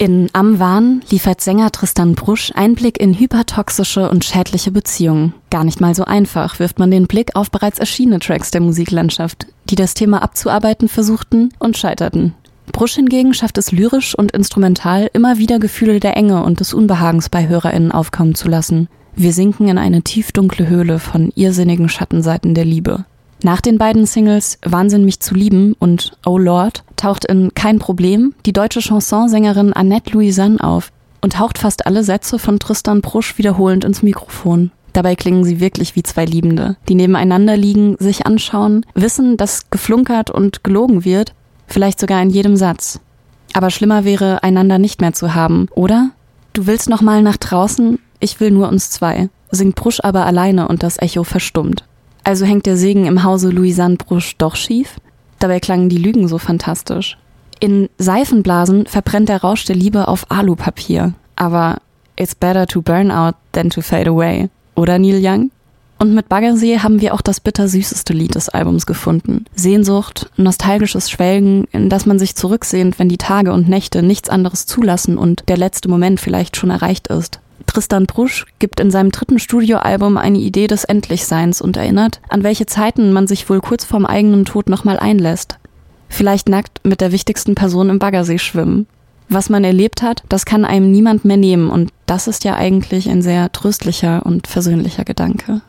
In Am Wahn liefert Sänger Tristan Brusch Einblick in hypertoxische und schädliche Beziehungen. Gar nicht mal so einfach wirft man den Blick auf bereits erschienene Tracks der Musiklandschaft, die das Thema abzuarbeiten versuchten und scheiterten. Brusch hingegen schafft es lyrisch und instrumental immer wieder Gefühle der Enge und des Unbehagens bei HörerInnen aufkommen zu lassen. Wir sinken in eine tiefdunkle Höhle von irrsinnigen Schattenseiten der Liebe. Nach den beiden Singles Wahnsinn mich zu lieben und Oh Lord taucht in Kein Problem die deutsche Chansonsängerin Annette Louisanne auf und haucht fast alle Sätze von Tristan Brusch wiederholend ins Mikrofon. Dabei klingen sie wirklich wie zwei Liebende, die nebeneinander liegen, sich anschauen, wissen, dass geflunkert und gelogen wird, vielleicht sogar in jedem Satz. Aber schlimmer wäre, einander nicht mehr zu haben, oder? Du willst noch mal nach draußen, ich will nur uns zwei, singt Brusch aber alleine und das Echo verstummt. Also hängt der Segen im Hause Louisanne Brusch doch schief? Dabei klangen die Lügen so fantastisch. In Seifenblasen verbrennt der Rausch der Liebe auf Alupapier. Aber it's better to burn out than to fade away. Oder Neil Young? Und mit Baggersee haben wir auch das bittersüßeste Lied des Albums gefunden. Sehnsucht, nostalgisches Schwelgen, in das man sich zurücksehnt, wenn die Tage und Nächte nichts anderes zulassen und der letzte Moment vielleicht schon erreicht ist. Tristan Brusch gibt in seinem dritten Studioalbum eine Idee des Endlichseins und erinnert, an welche Zeiten man sich wohl kurz vorm eigenen Tod nochmal einlässt. Vielleicht nackt mit der wichtigsten Person im Baggersee schwimmen. Was man erlebt hat, das kann einem niemand mehr nehmen und das ist ja eigentlich ein sehr tröstlicher und versöhnlicher Gedanke.